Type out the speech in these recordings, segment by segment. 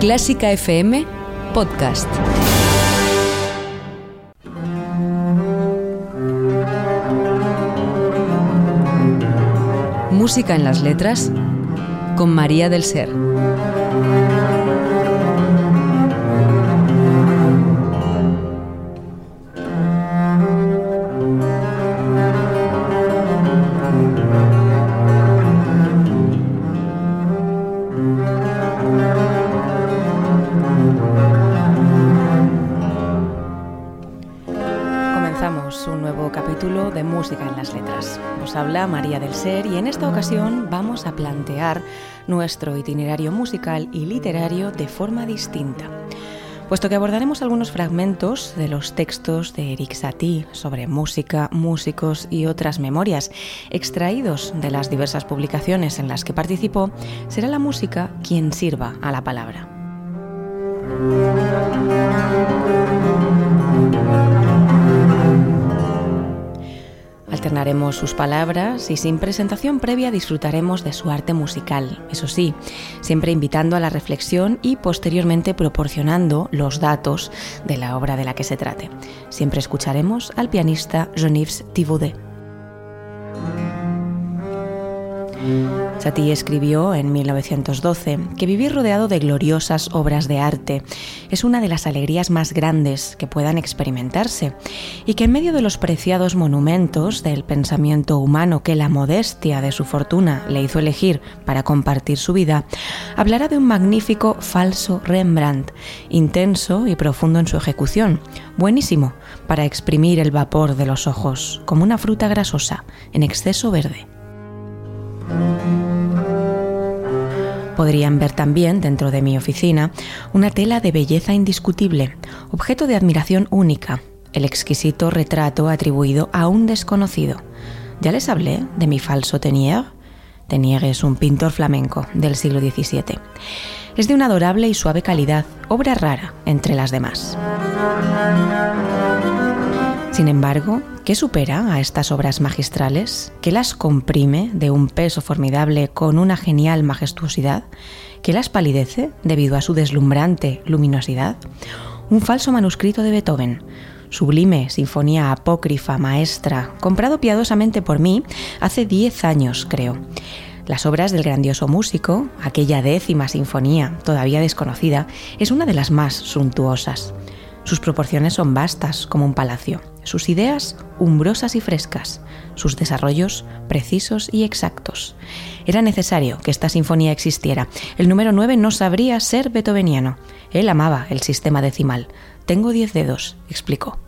Clásica FM Podcast. Música en las letras con María del Ser. Habla María del Ser y en esta ocasión vamos a plantear nuestro itinerario musical y literario de forma distinta. Puesto que abordaremos algunos fragmentos de los textos de Eric Satie sobre música, músicos y otras memorias extraídos de las diversas publicaciones en las que participó, será la música quien sirva a la palabra. Alternaremos sus palabras y sin presentación previa disfrutaremos de su arte musical, eso sí, siempre invitando a la reflexión y posteriormente proporcionando los datos de la obra de la que se trate. Siempre escucharemos al pianista Jean-Yves Thibaudet. Satie escribió en 1912 que vivir rodeado de gloriosas obras de arte es una de las alegrías más grandes que puedan experimentarse y que en medio de los preciados monumentos del pensamiento humano que la modestia de su fortuna le hizo elegir para compartir su vida, hablará de un magnífico falso Rembrandt, intenso y profundo en su ejecución, buenísimo para exprimir el vapor de los ojos, como una fruta grasosa, en exceso verde. Podrían ver también, dentro de mi oficina, una tela de belleza indiscutible, objeto de admiración única, el exquisito retrato atribuido a un desconocido. Ya les hablé de mi falso Tenier. Tenier es un pintor flamenco del siglo XVII. Es de una adorable y suave calidad, obra rara entre las demás. Sin embargo, ¿qué supera a estas obras magistrales? ¿Qué las comprime de un peso formidable con una genial majestuosidad? ¿Qué las palidece debido a su deslumbrante luminosidad? Un falso manuscrito de Beethoven, sublime sinfonía apócrifa maestra, comprado piadosamente por mí hace diez años, creo. Las obras del grandioso músico, aquella décima sinfonía todavía desconocida, es una de las más suntuosas. Sus proporciones son vastas como un palacio sus ideas umbrosas y frescas, sus desarrollos precisos y exactos. Era necesario que esta sinfonía existiera. El número 9 no sabría ser beethoveniano. Él amaba el sistema decimal. Tengo diez dedos, explicó.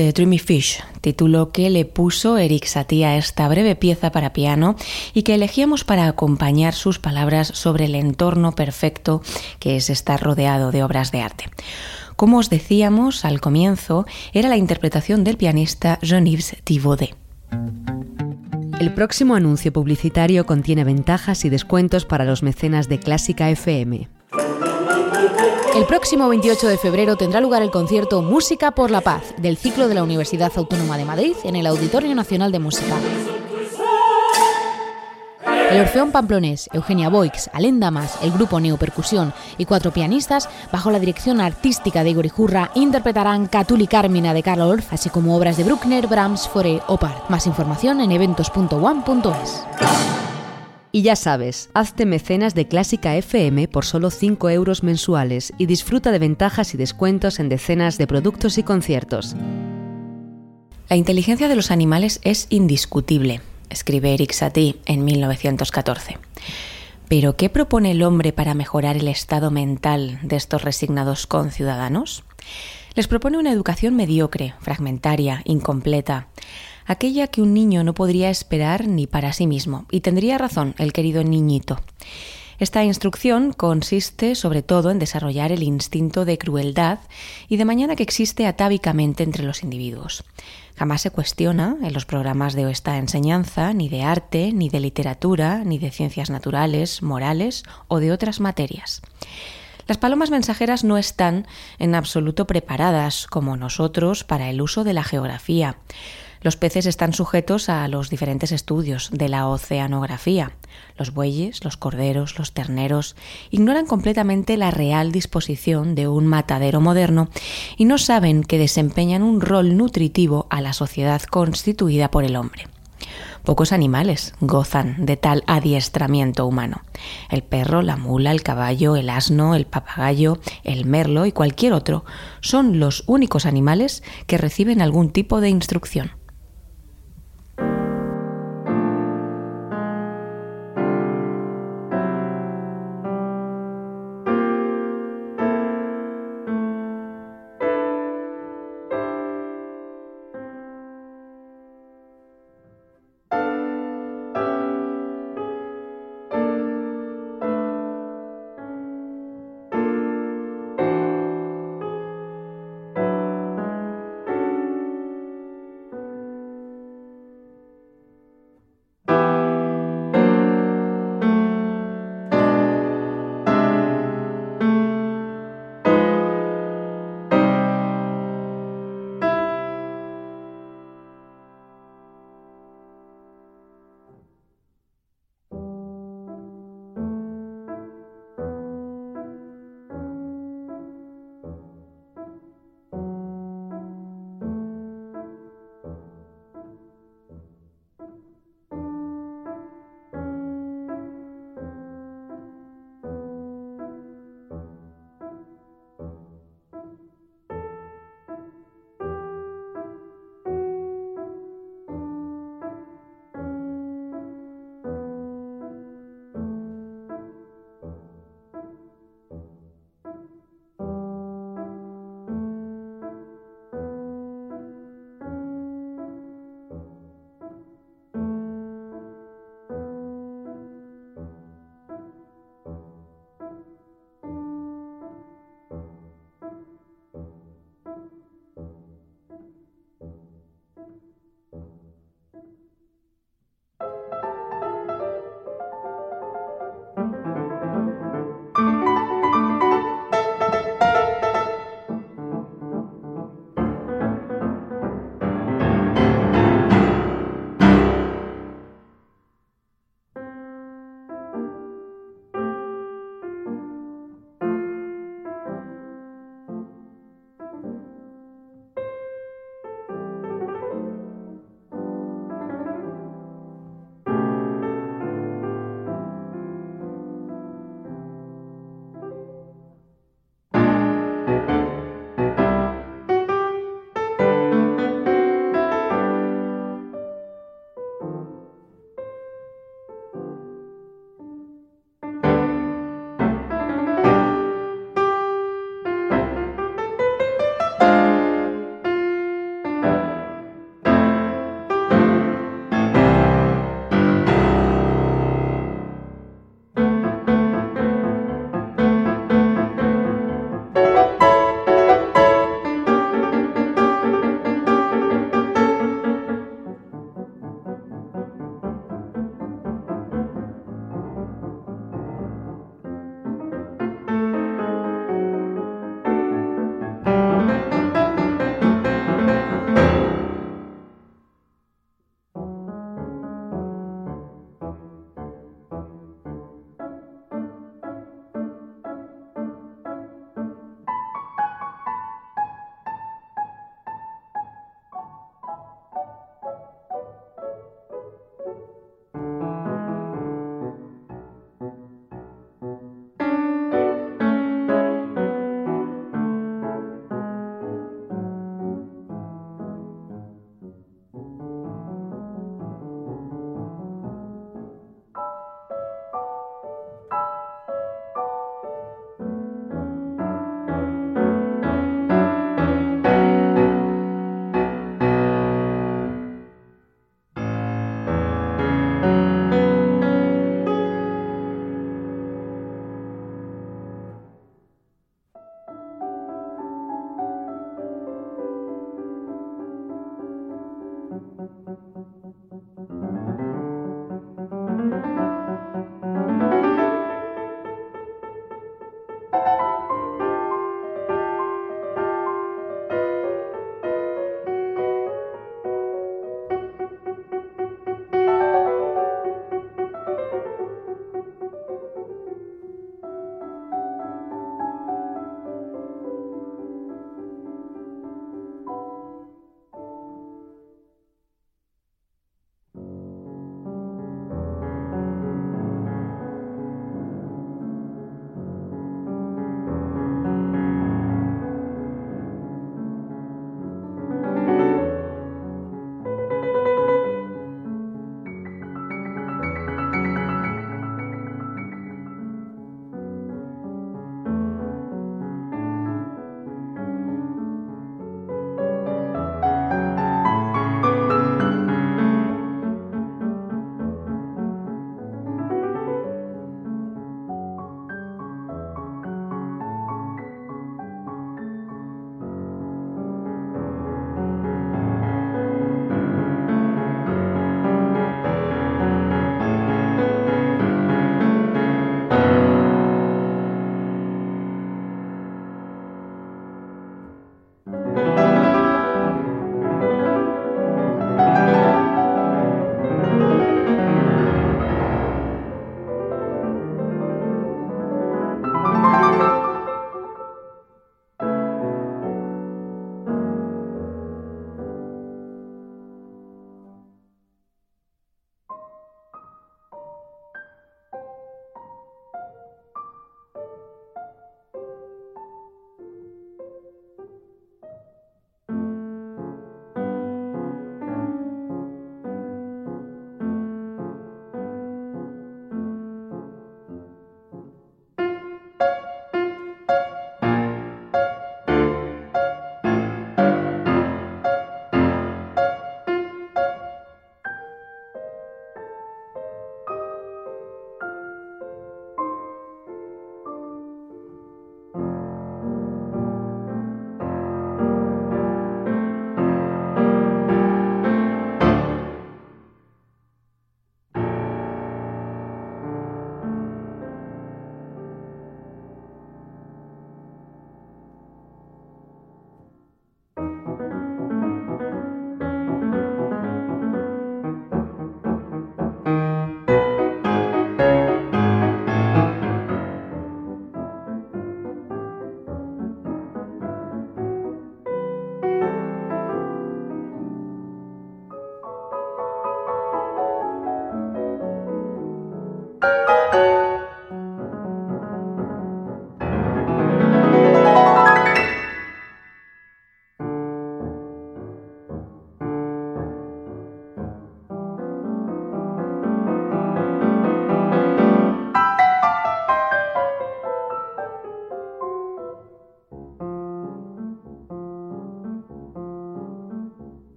The Dreamy Fish, título que le puso Eric Satie a esta breve pieza para piano y que elegíamos para acompañar sus palabras sobre el entorno perfecto que es estar rodeado de obras de arte. Como os decíamos al comienzo, era la interpretación del pianista Jean-Yves Thibaudet. El próximo anuncio publicitario contiene ventajas y descuentos para los mecenas de Clásica FM. El próximo 28 de febrero tendrá lugar el concierto Música por la Paz del ciclo de la Universidad Autónoma de Madrid en el Auditorio Nacional de Música. El Orfeón Pamplonés, Eugenia Boix, Alén Damas, el grupo Neopercusión y cuatro pianistas, bajo la dirección artística de Igor Ijurra, interpretarán Catuli Carmina de Karl Orff, así como obras de Bruckner, Brahms, Fauré o. Más información en eventos.one.es. Y ya sabes, hazte mecenas de Clásica FM por solo 5 euros mensuales y disfruta de ventajas y descuentos en decenas de productos y conciertos. La inteligencia de los animales es indiscutible, escribe Eric Satie en 1914. Pero ¿qué propone el hombre para mejorar el estado mental de estos resignados conciudadanos? Les propone una educación mediocre, fragmentaria, incompleta, aquella que un niño no podría esperar ni para sí mismo. Y tendría razón el querido niñito. Esta instrucción consiste sobre todo en desarrollar el instinto de crueldad y de mañana que existe atávicamente entre los individuos. Jamás se cuestiona en los programas de esta enseñanza ni de arte, ni de literatura, ni de ciencias naturales, morales o de otras materias. Las palomas mensajeras no están en absoluto preparadas, como nosotros, para el uso de la geografía. Los peces están sujetos a los diferentes estudios de la oceanografía. Los bueyes, los corderos, los terneros ignoran completamente la real disposición de un matadero moderno y no saben que desempeñan un rol nutritivo a la sociedad constituida por el hombre. Pocos animales gozan de tal adiestramiento humano. El perro, la mula, el caballo, el asno, el papagayo, el merlo y cualquier otro son los únicos animales que reciben algún tipo de instrucción.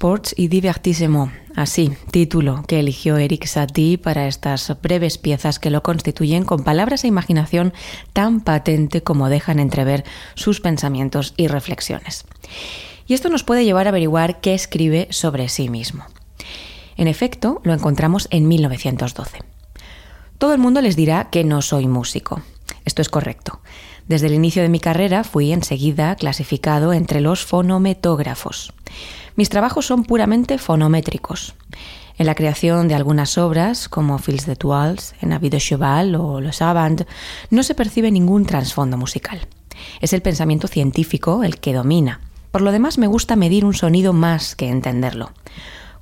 Sports y Divertissement. Así, título que eligió Eric Satie para estas breves piezas que lo constituyen con palabras e imaginación tan patente como dejan entrever sus pensamientos y reflexiones. Y esto nos puede llevar a averiguar qué escribe sobre sí mismo. En efecto, lo encontramos en 1912. Todo el mundo les dirá que no soy músico. Esto es correcto. Desde el inicio de mi carrera fui enseguida clasificado entre los fonometógrafos. Mis trabajos son puramente fonométricos. En la creación de algunas obras, como Fils de Toiles, en Avis de Cheval o Le Savant, no se percibe ningún trasfondo musical. Es el pensamiento científico el que domina. Por lo demás, me gusta medir un sonido más que entenderlo.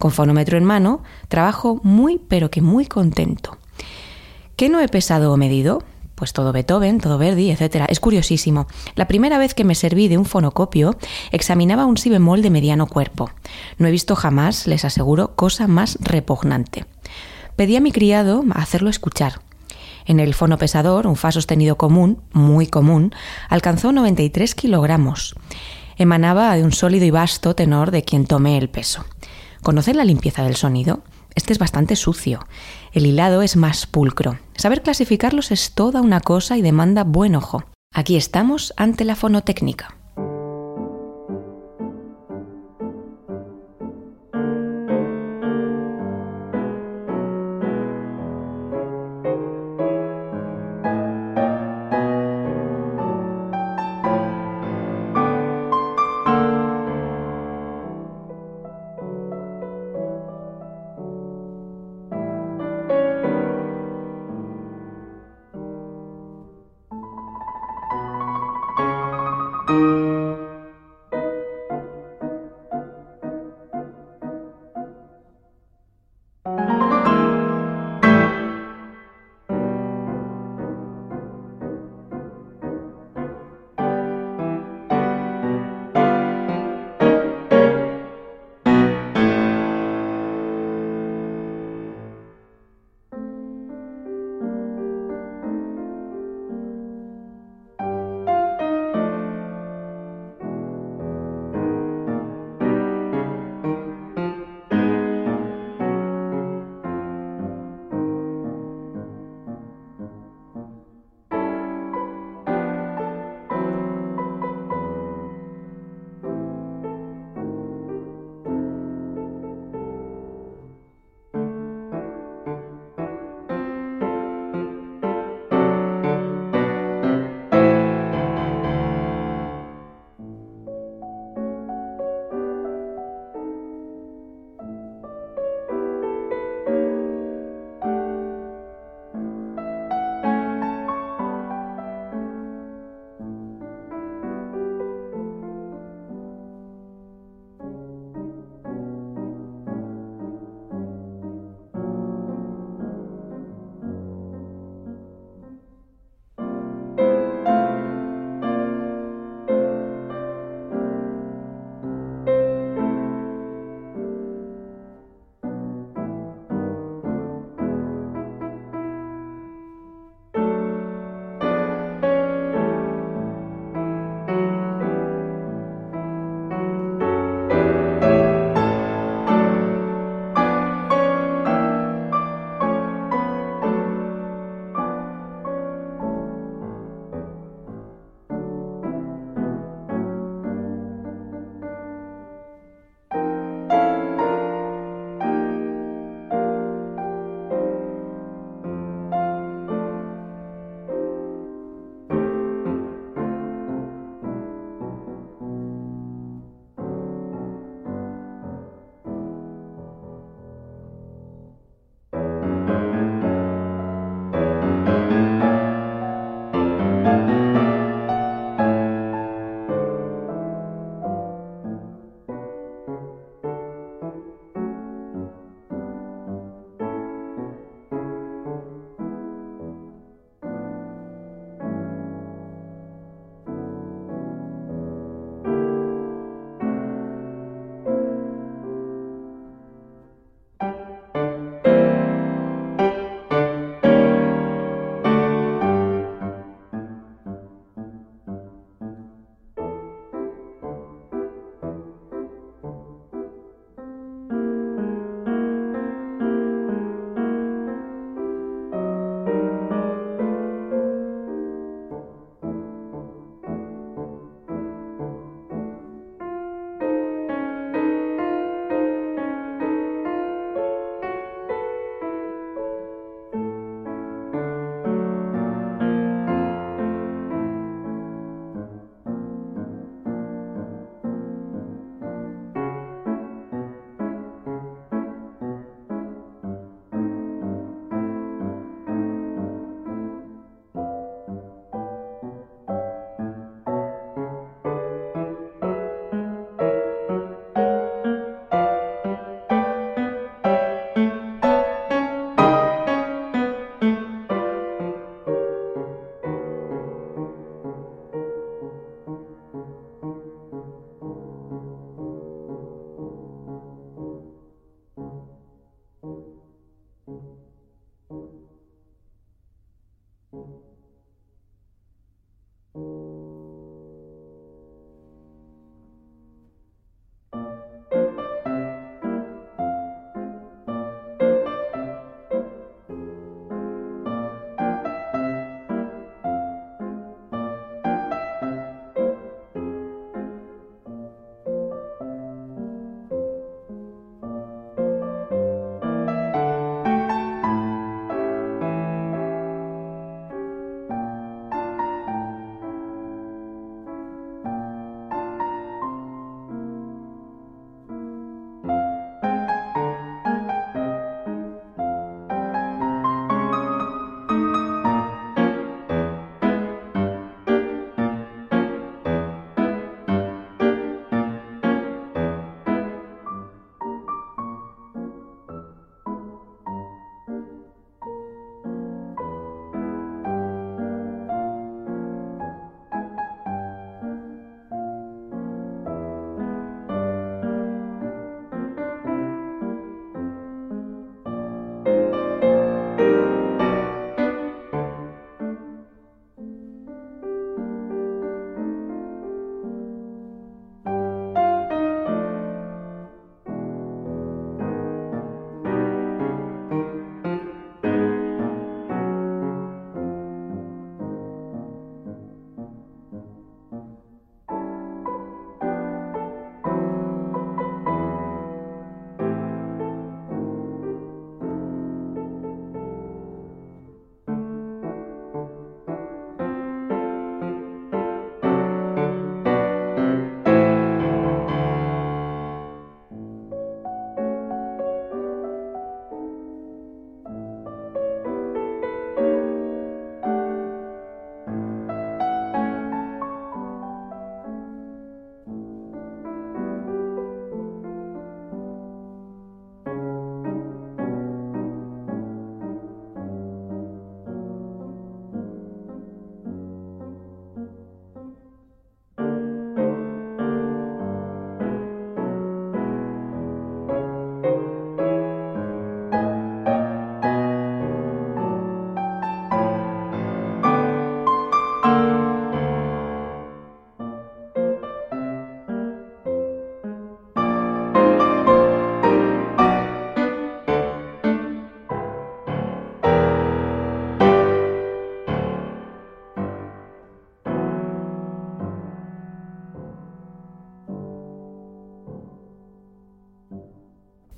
Con fonómetro en mano, trabajo muy pero que muy contento. ¿Qué no he pesado o medido? Pues todo Beethoven, todo Verdi, etc. Es curiosísimo. La primera vez que me serví de un fonocopio, examinaba un si bemol de mediano cuerpo. No he visto jamás, les aseguro, cosa más repugnante. Pedí a mi criado hacerlo escuchar. En el fonopesador, un fa sostenido común, muy común, alcanzó 93 kilogramos. Emanaba de un sólido y vasto tenor de quien tomé el peso. ¿Conocen la limpieza del sonido? Este es bastante sucio. El hilado es más pulcro. Saber clasificarlos es toda una cosa y demanda buen ojo. Aquí estamos ante la fonotécnica.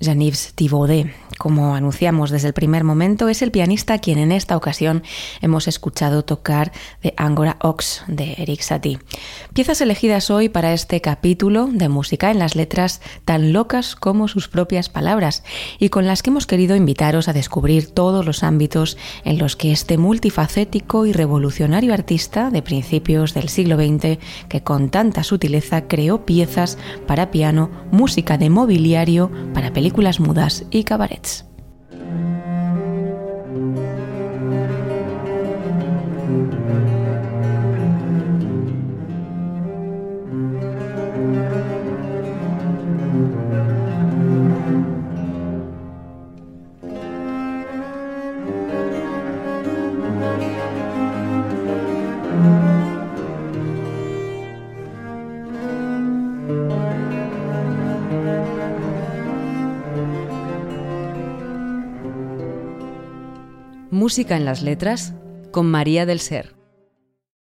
Jean-Yves Thibaudet. Como anunciamos desde el primer momento, es el pianista quien en esta ocasión hemos escuchado tocar de Angora Ox de Eric Satie. Piezas elegidas hoy para este capítulo de música en las letras tan locas como sus propias palabras y con las que hemos querido invitaros a descubrir todos los ámbitos en los que este multifacético y revolucionario artista de principios del siglo XX, que con tanta sutileza creó piezas para piano, música de mobiliario, para películas pel·lícules mudes i cabarets. Música en las letras con María del Ser.